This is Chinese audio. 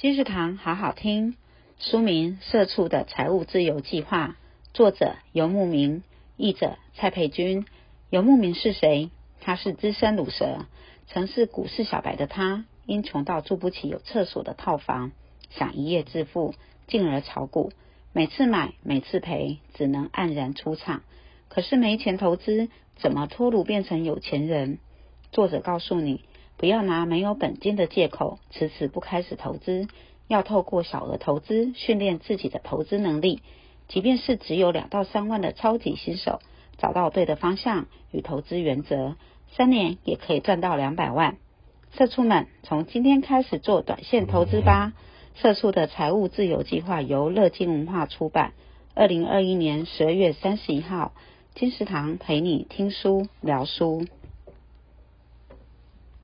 金石堂好好听，书名《社畜的财务自由计划》，作者游牧民，译者蔡佩君。游牧民是谁？他是资深卤蛇，曾是股市小白的他，因穷到住不起有厕所的套房，想一夜致富，进而炒股，每次买，每次赔，只能黯然出场。可是没钱投资，怎么脱鲁变成有钱人？作者告诉你。不要拿没有本金的借口，迟迟不开始投资。要透过小额投资训练自己的投资能力。即便是只有两到三万的超级新手，找到对的方向与投资原则，三年也可以赚到两百万。社畜们，从今天开始做短线投资吧！社畜的财务自由计划由乐金文化出版，二零二一年十二月三十一号，金石堂陪你听书聊书。